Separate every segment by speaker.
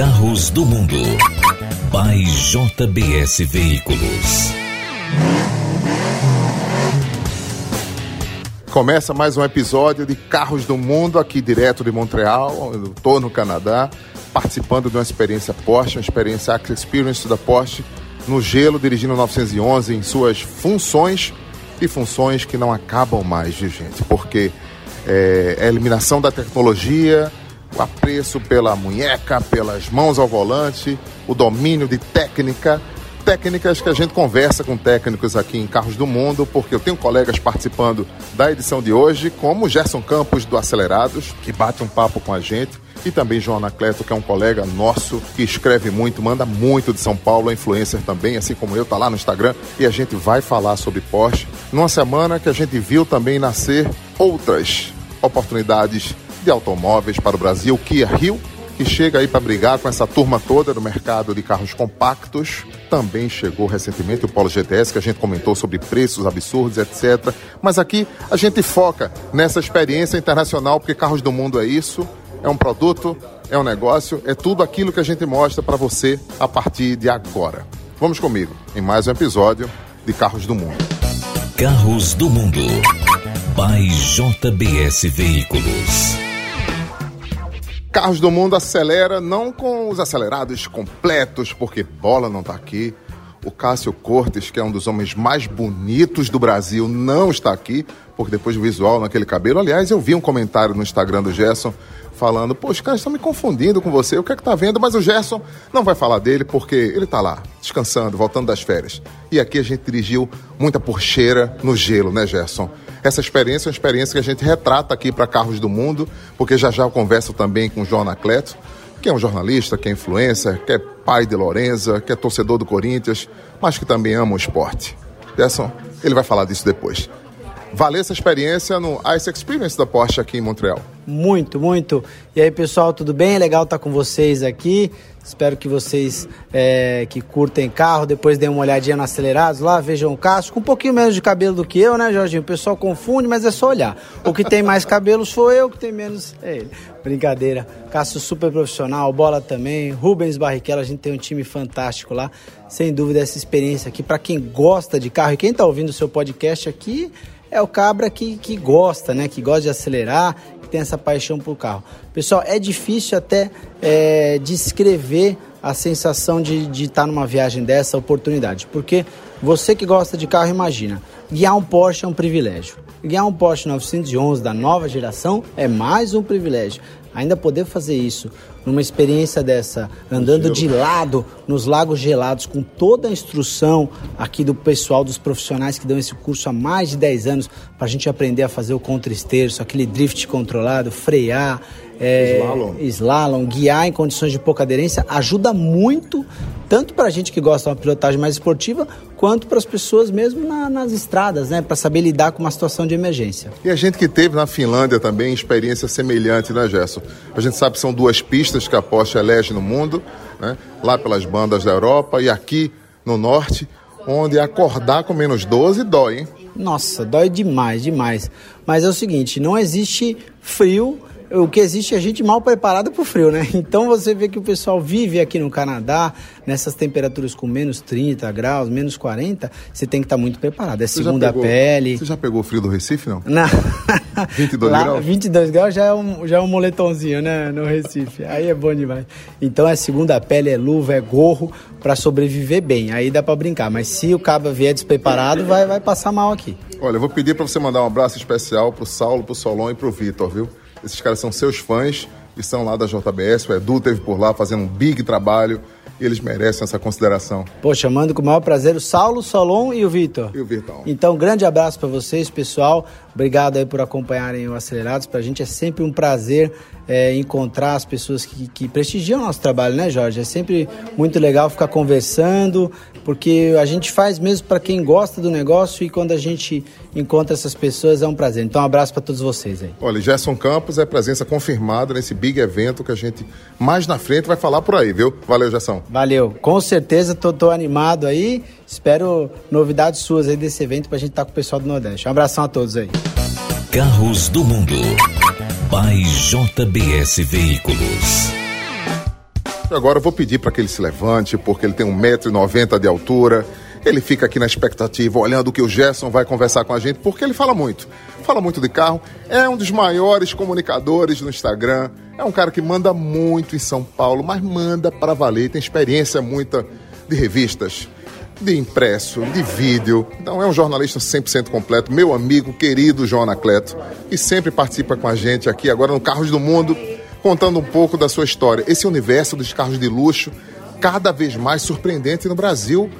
Speaker 1: Carros do Mundo. By JBS Veículos.
Speaker 2: Começa mais um episódio de Carros do Mundo, aqui direto de Montreal, eu estou no Canadá, participando de uma experiência Porsche, uma experiência Axis Experience da Porsche, no gelo, dirigindo o 911 em suas funções e funções que não acabam mais, gente? Porque é, é a eliminação da tecnologia, o apreço pela munheca, pelas mãos ao volante, o domínio de técnica, técnicas que a gente conversa com técnicos aqui em Carros do Mundo, porque eu tenho colegas participando da edição de hoje, como Gerson Campos do Acelerados, que bate um papo com a gente, e também João Anacleto, que é um colega nosso que escreve muito, manda muito de São Paulo, é influencer também, assim como eu, tá lá no Instagram, e a gente vai falar sobre Porsche. Numa semana que a gente viu também nascer outras oportunidades de automóveis para o Brasil, Kia Rio, que chega aí para brigar com essa turma toda do mercado de carros compactos. Também chegou recentemente o Polo GTS, que a gente comentou sobre preços absurdos, etc. Mas aqui a gente foca nessa experiência internacional, porque Carros do Mundo é isso, é um produto, é um negócio, é tudo aquilo que a gente mostra para você a partir de agora. Vamos comigo em mais um episódio de Carros do Mundo.
Speaker 1: Carros do Mundo. By JBS Veículos.
Speaker 2: Carros do Mundo acelera não com os acelerados completos, porque bola não está aqui. O Cássio Cortes, que é um dos homens mais bonitos do Brasil, não está aqui, porque depois do visual naquele cabelo. Aliás, eu vi um comentário no Instagram do Gerson falando: Pô, os caras estão me confundindo com você, o que é que tá vendo? Mas o Gerson não vai falar dele porque ele tá lá, descansando, voltando das férias. E aqui a gente dirigiu muita porcheira no gelo, né, Gerson? Essa experiência é uma experiência que a gente retrata aqui para Carros do Mundo, porque já já eu converso também com o João Anacleto, que é um jornalista, que é influencer, que é pai de Lorenza, que é torcedor do Corinthians, mas que também ama o esporte. Gerson, ele vai falar disso depois. Valeu essa experiência no Ice Experience da Porsche aqui em Montreal.
Speaker 3: Muito, muito. E aí, pessoal, tudo bem? Legal estar com vocês aqui. Espero que vocês é, que curtem carro, depois deem uma olhadinha no acelerados lá, vejam o com um pouquinho menos de cabelo do que eu, né, Jorginho? O pessoal confunde, mas é só olhar. O que tem mais cabelo sou eu, o que tem menos é ele. Brincadeira. Cássio super profissional, bola também. Rubens Barrichello, a gente tem um time fantástico lá. Sem dúvida, essa experiência aqui, para quem gosta de carro e quem está ouvindo o seu podcast aqui, é o cabra que, que gosta, né? Que gosta de acelerar, tem essa paixão por carro. Pessoal, é difícil até é, descrever a sensação de estar de tá numa viagem dessa oportunidade. Porque você que gosta de carro, imagina, guiar um Porsche é um privilégio. Guiar um Porsche 911 da nova geração é mais um privilégio. Ainda poder fazer isso numa experiência dessa, andando de lado nos lagos gelados, com toda a instrução aqui do pessoal, dos profissionais que dão esse curso há mais de 10 anos, para a gente aprender a fazer o contra-esterço, aquele drift controlado, frear, é, slalom. slalom, guiar em condições de pouca aderência, ajuda muito, tanto para a gente que gosta de uma pilotagem mais esportiva, quanto para as pessoas mesmo na, nas estradas, né, para saber lidar com uma situação de emergência.
Speaker 2: E a gente que teve na Finlândia também experiência semelhante, né, Gerson? A gente sabe que são duas pistas que a Porsche elege no mundo, né, lá pelas bandas da Europa e aqui no norte, onde acordar com menos 12 dói, hein?
Speaker 3: Nossa, dói demais, demais. Mas é o seguinte, não existe frio o que existe é gente mal preparada para o frio, né? Então você vê que o pessoal vive aqui no Canadá, nessas temperaturas com menos 30 graus, menos 40, você tem que estar tá muito preparado. É você segunda
Speaker 2: pegou,
Speaker 3: pele.
Speaker 2: Você já pegou o frio do Recife, não?
Speaker 3: Não.
Speaker 2: 22 Lá, graus?
Speaker 3: 22 graus já é, um, já é um moletomzinho, né? No Recife. Aí é bom demais. Então é segunda pele, é luva, é gorro para sobreviver bem. Aí dá para brincar. Mas se o cabo vier despreparado, vai, vai passar mal aqui.
Speaker 2: Olha, eu vou pedir para você mandar um abraço especial pro Saulo, pro Solon e pro Vitor, viu? Esses caras são seus fãs e são lá da JBS. O Edu teve por lá fazendo um big trabalho e eles merecem essa consideração.
Speaker 3: Pô, chamando com o maior prazer o Saulo, Solon e o Vitor.
Speaker 2: E o Vitor.
Speaker 3: Então, grande abraço para vocês, pessoal. Obrigado aí por acompanharem o Acelerados. Para a gente é sempre um prazer é, encontrar as pessoas que, que prestigiam o nosso trabalho, né, Jorge? É sempre muito legal ficar conversando, porque a gente faz mesmo para quem gosta do negócio e quando a gente encontra essas pessoas é um prazer. Então, um abraço para todos vocês aí.
Speaker 2: Olha, Gerson Campos é presença confirmada nesse big evento que a gente mais na frente vai falar por aí, viu? Valeu, Gerson.
Speaker 3: Valeu. Com certeza, tô, tô animado aí. Espero novidades suas aí desse evento para a gente estar tá com o pessoal do Nordeste. Um abração a todos aí.
Speaker 1: Carros do Mundo. By JBS Veículos.
Speaker 2: Agora eu vou pedir para que ele se levante, porque ele tem 1,90m de altura. Ele fica aqui na expectativa, olhando o que o Gerson vai conversar com a gente, porque ele fala muito. Fala muito de carro, é um dos maiores comunicadores no Instagram. É um cara que manda muito em São Paulo, mas manda para valer, tem experiência muita de revistas, de impresso, de vídeo. Então é um jornalista 100% completo, meu amigo querido João Anacleto, que sempre participa com a gente aqui agora no Carros do Mundo, contando um pouco da sua história. Esse universo dos carros de luxo, cada vez mais surpreendente no Brasil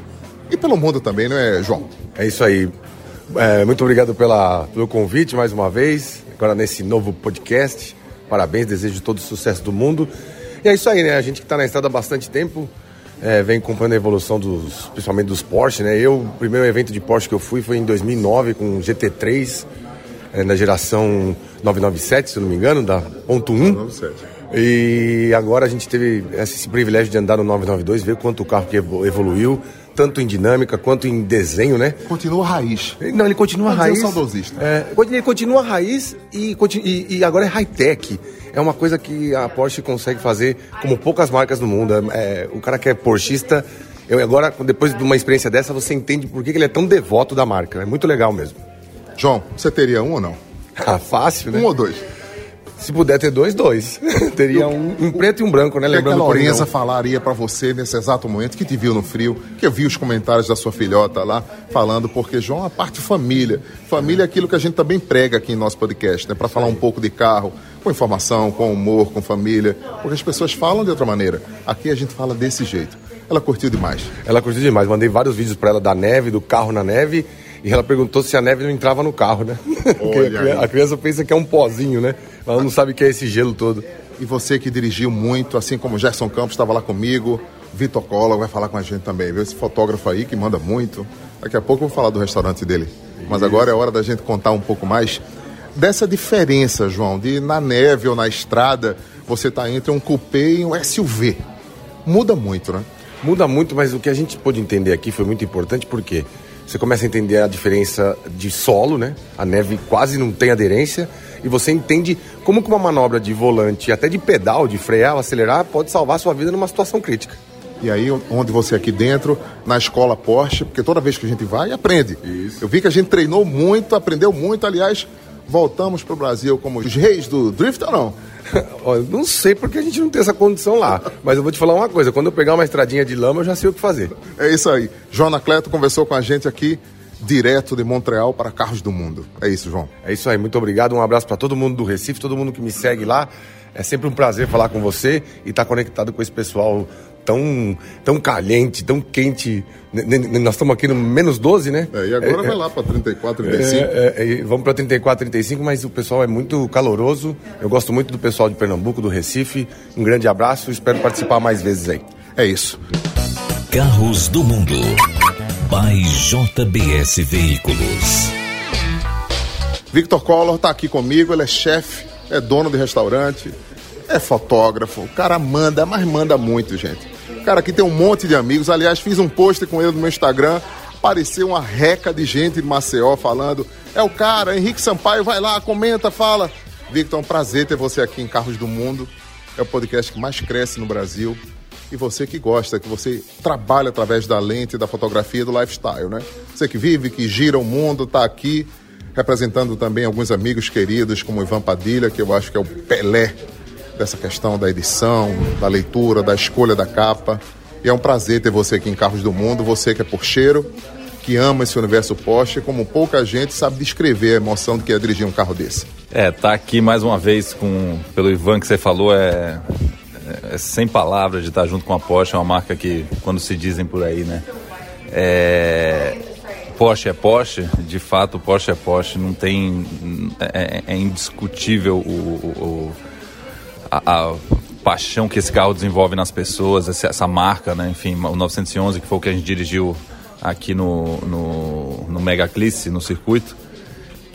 Speaker 2: e pelo mundo também, não é, João?
Speaker 4: É isso aí. É, muito obrigado pela, pelo convite mais uma vez, agora nesse novo podcast. Parabéns, desejo todo o sucesso do mundo. E é isso aí, né? A gente que está na estrada há bastante tempo, é, vem acompanhando a evolução dos, principalmente dos Porsche, né? Eu, o primeiro evento de Porsche que eu fui foi em 2009 com o GT3, é, na geração 997, se não me engano, da ponto 1. 997. E agora a gente teve esse privilégio de andar no 992, ver quanto o carro que evoluiu, tanto em dinâmica quanto em desenho, né?
Speaker 2: Continua raiz.
Speaker 4: Não, ele continua raiz.
Speaker 2: É saudosista.
Speaker 4: É, ele continua raiz e, e, e agora é high-tech. É uma coisa que a Porsche consegue fazer como poucas marcas no mundo. É, o cara que é porschista, eu, agora, depois de uma experiência dessa, você entende por que ele é tão devoto da marca. É muito legal mesmo.
Speaker 2: João, você teria um ou não?
Speaker 4: Ah, fácil, né?
Speaker 2: Um ou dois?
Speaker 4: Se puder ter dois, dois. Teria um, um, preto e um branco, né?
Speaker 2: Que, Lembrando que a Lorenza falaria para você nesse exato momento que te viu no frio, que eu vi os comentários da sua filhota lá falando, porque João, a parte família. Família é aquilo que a gente também prega aqui em nosso podcast, né? Para falar um pouco de carro, com informação, com humor, com família, porque as pessoas falam de outra maneira. Aqui a gente fala desse jeito. Ela curtiu demais.
Speaker 4: Ela curtiu demais. Mandei vários vídeos para ela da neve, do carro na neve. E ela perguntou se a neve não entrava no carro, né? a criança pensa que é um pozinho, né? Ela não sabe o que é esse gelo todo.
Speaker 2: E você que dirigiu muito, assim como Gerson Campos estava lá comigo, Vitor Cola vai falar com a gente também, viu? Esse fotógrafo aí que manda muito. Daqui a pouco eu vou falar do restaurante dele. Mas agora é hora da gente contar um pouco mais dessa diferença, João, de na neve ou na estrada você está entre um coupé e um SUV. Muda muito, né?
Speaker 4: Muda muito, mas o que a gente pôde entender aqui foi muito importante porque você começa a entender a diferença de solo, né? A neve quase não tem aderência e você entende como que uma manobra de volante, até de pedal, de frear, acelerar, pode salvar a sua vida numa situação crítica.
Speaker 2: E aí, onde você aqui dentro, na escola Porsche, porque toda vez que a gente vai, aprende. Isso. Eu vi que a gente treinou muito, aprendeu muito. Aliás, voltamos para o Brasil como os reis do drift ou não?
Speaker 4: não sei porque a gente não tem essa condição lá. Mas eu vou te falar uma coisa: quando eu pegar uma estradinha de lama, eu já sei o que fazer.
Speaker 2: É isso aí. João Anacleto conversou com a gente aqui direto de Montreal para Carros do Mundo. É isso, João.
Speaker 4: É isso aí, muito obrigado. Um abraço para todo mundo do Recife, todo mundo que me segue lá. É sempre um prazer falar com você e estar tá conectado com esse pessoal tão, tão caliente, tão quente. Nós estamos aqui no menos 12, né?
Speaker 2: É, e agora é, vai lá para 34, 35. É,
Speaker 4: é, vamos para 34, 35, mas o pessoal é muito caloroso. Eu gosto muito do pessoal de Pernambuco, do Recife. Um grande abraço, espero participar mais vezes aí.
Speaker 2: É isso.
Speaker 1: Carros do Mundo by JBS Veículos.
Speaker 2: Victor Collor está aqui comigo, ele é chefe, é dono de restaurante, é fotógrafo. O cara manda, mas manda muito, gente. O cara aqui tem um monte de amigos. Aliás, fiz um post com ele no meu Instagram. Apareceu uma reca de gente de Maceió falando. É o cara, Henrique Sampaio, vai lá, comenta, fala. Victor, é um prazer ter você aqui em Carros do Mundo. É o podcast que mais cresce no Brasil e você que gosta, que você trabalha através da lente, da fotografia, do lifestyle, né? Você que vive, que gira o mundo, está aqui representando também alguns amigos queridos como Ivan Padilha, que eu acho que é o Pelé dessa questão da edição, da leitura, da escolha da capa. E é um prazer ter você aqui em Carros do Mundo, você que é porcheiro, que ama esse universo Porsche, como pouca gente sabe descrever a emoção do que é dirigir um carro desse.
Speaker 5: É, tá aqui mais uma vez com pelo Ivan que você falou, é é, sem palavras de estar junto com a Porsche, é uma marca que, quando se dizem por aí, né? É, Porsche é Porsche, de fato Porsche é Porsche, não tem. É, é indiscutível o, o a, a, paixão que esse carro desenvolve nas pessoas, essa, essa, marca, né? Enfim, o 911, que foi o que a gente dirigiu aqui no, no, no Mega Clisse, no circuito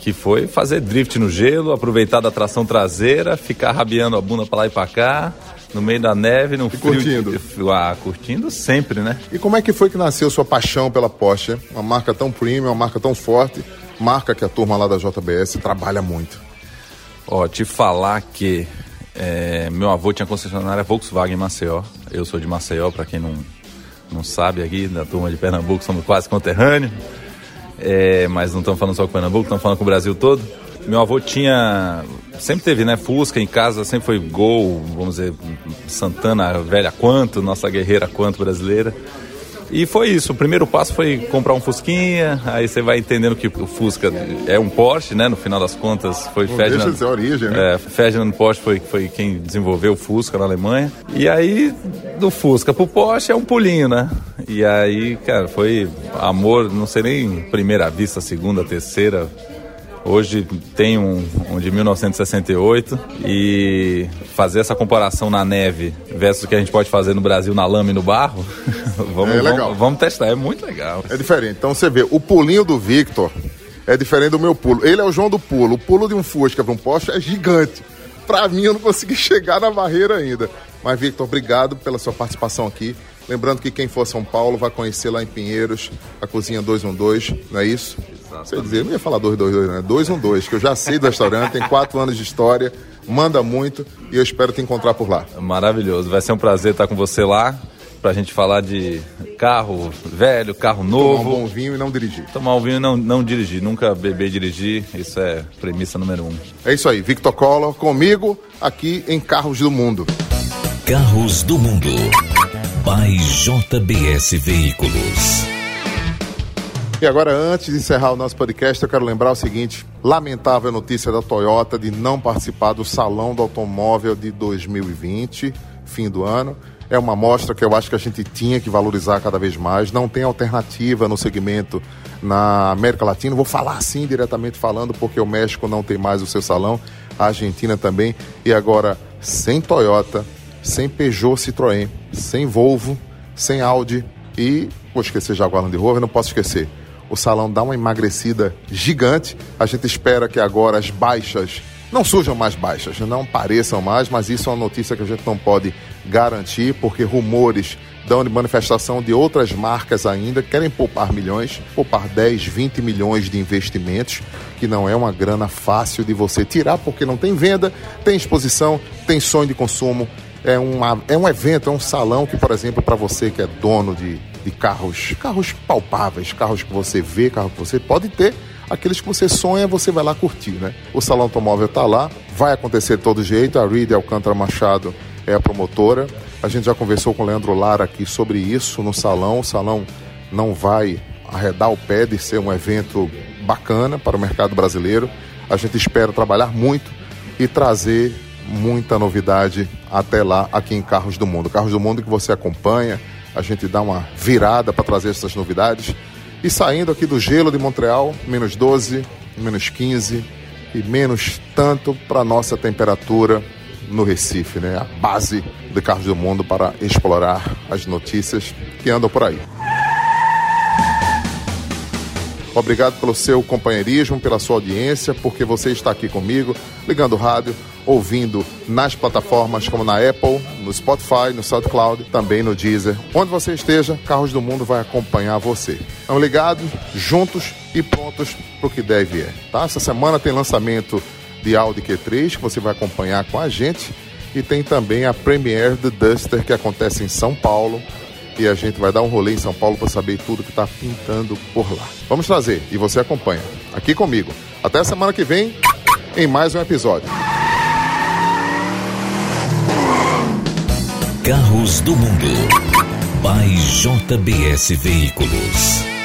Speaker 5: que foi fazer drift no gelo, aproveitar da tração traseira, ficar rabiando a bunda para lá e para cá, no meio da neve, no e frio.
Speaker 2: Curtindo.
Speaker 5: De... Ah, curtindo sempre, né?
Speaker 2: E como é que foi que nasceu sua paixão pela Porsche? Uma marca tão premium, uma marca tão forte, marca que a turma lá da JBS trabalha muito.
Speaker 5: Ó, te falar que É, meu avô tinha concessionária Volkswagen Maceió. Eu sou de Maceió, para quem não, não sabe aqui, da turma de Pernambuco, somos quase conterrâneos. É, mas não estamos falando só com Pernambuco, estamos falando com o Brasil todo. Meu avô tinha. Sempre teve, né? Fusca em casa, sempre foi gol, vamos dizer, Santana velha quanto, nossa guerreira quanto brasileira. E foi isso. O primeiro passo foi comprar um Fusquinha. Aí você vai entendendo que o Fusca é um Porsche, né? No final das contas, foi
Speaker 2: Não
Speaker 5: Ferdinand.
Speaker 2: deixa de origem, né?
Speaker 5: É, Ferdinand Porsche foi, foi quem desenvolveu o Fusca na Alemanha. E aí, do Fusca pro Porsche é um pulinho, né? E aí, cara, foi amor, não sei nem primeira vista, segunda, terceira. Hoje tem um, um de 1968 e fazer essa comparação na neve versus o que a gente pode fazer no Brasil na lama e no barro, vamos,
Speaker 2: É legal.
Speaker 5: vamos, vamos testar, é muito legal.
Speaker 2: É diferente. Então você vê, o pulinho do Victor é diferente do meu pulo. Ele é o João do pulo. O pulo de um Fusca para um Porsche é gigante. Pra mim, eu não consegui chegar na barreira ainda. Mas, Victor, obrigado pela sua participação aqui. Lembrando que quem for São Paulo vai conhecer lá em Pinheiros a Cozinha 212, não é isso? Você dizer, eu não ia falar 222, né? 212, que eu já sei do restaurante, tem quatro anos de história, manda muito e eu espero te encontrar por lá.
Speaker 5: Maravilhoso, vai ser um prazer estar com você lá pra gente falar de carro velho, carro
Speaker 2: Tomar
Speaker 5: novo.
Speaker 2: um bom vinho e não dirigir.
Speaker 5: Tomar um vinho e não, não dirigir, nunca beber e dirigir, isso é premissa número um.
Speaker 2: É isso aí, Victor Collor comigo aqui em Carros do Mundo.
Speaker 1: Carros do Mundo. By JBS Veículos.
Speaker 2: E agora, antes de encerrar o nosso podcast, eu quero lembrar o seguinte: lamentável notícia da Toyota de não participar do Salão do Automóvel de 2020, fim do ano. É uma mostra que eu acho que a gente tinha que valorizar cada vez mais. Não tem alternativa no segmento na América Latina. Vou falar assim diretamente falando, porque o México não tem mais o seu salão, a Argentina também. E agora, sem Toyota, sem Peugeot Citroën, sem Volvo, sem Audi e vou esquecer Jaguar Land Rover, não posso esquecer. O salão dá uma emagrecida gigante. A gente espera que agora as baixas não surjam mais baixas, não pareçam mais, mas isso é uma notícia que a gente não pode garantir, porque rumores dão de manifestação de outras marcas ainda que querem poupar milhões, poupar 10, 20 milhões de investimentos, que não é uma grana fácil de você tirar, porque não tem venda, tem exposição, tem sonho de consumo, é, uma, é um evento, é um salão que, por exemplo, para você que é dono de, de carros, carros palpáveis, carros que você vê, carro que você pode ter, aqueles que você sonha, você vai lá curtir, né? O Salão Automóvel está lá, vai acontecer de todo jeito, a Reed Alcântara Machado é a promotora. A gente já conversou com o Leandro Lara aqui sobre isso no salão. O salão não vai arredar o pé de ser um evento bacana para o mercado brasileiro. A gente espera trabalhar muito e trazer muita novidade até lá aqui em Carros do Mundo. Carros do Mundo que você acompanha, a gente dá uma virada para trazer essas novidades. E saindo aqui do gelo de Montreal, menos 12, menos 15 e menos tanto para nossa temperatura no Recife, né? A base de Carros do Mundo para explorar as notícias que andam por aí. Obrigado pelo seu companheirismo, pela sua audiência, porque você está aqui comigo, ligando o rádio, ouvindo nas plataformas como na Apple, no Spotify, no SoundCloud, também no Deezer. Onde você esteja, Carros do Mundo vai acompanhar você. Estamos ligados, juntos e prontos para o que deve é. Tá? Essa semana tem lançamento de Audi Q3 que você vai acompanhar com a gente e tem também a Premiere do Duster que acontece em São Paulo e a gente vai dar um rolê em São Paulo para saber tudo que está pintando por lá. Vamos trazer e você acompanha aqui comigo. Até a semana que vem em mais um episódio.
Speaker 1: Carros do Mundo. By JBS Veículos.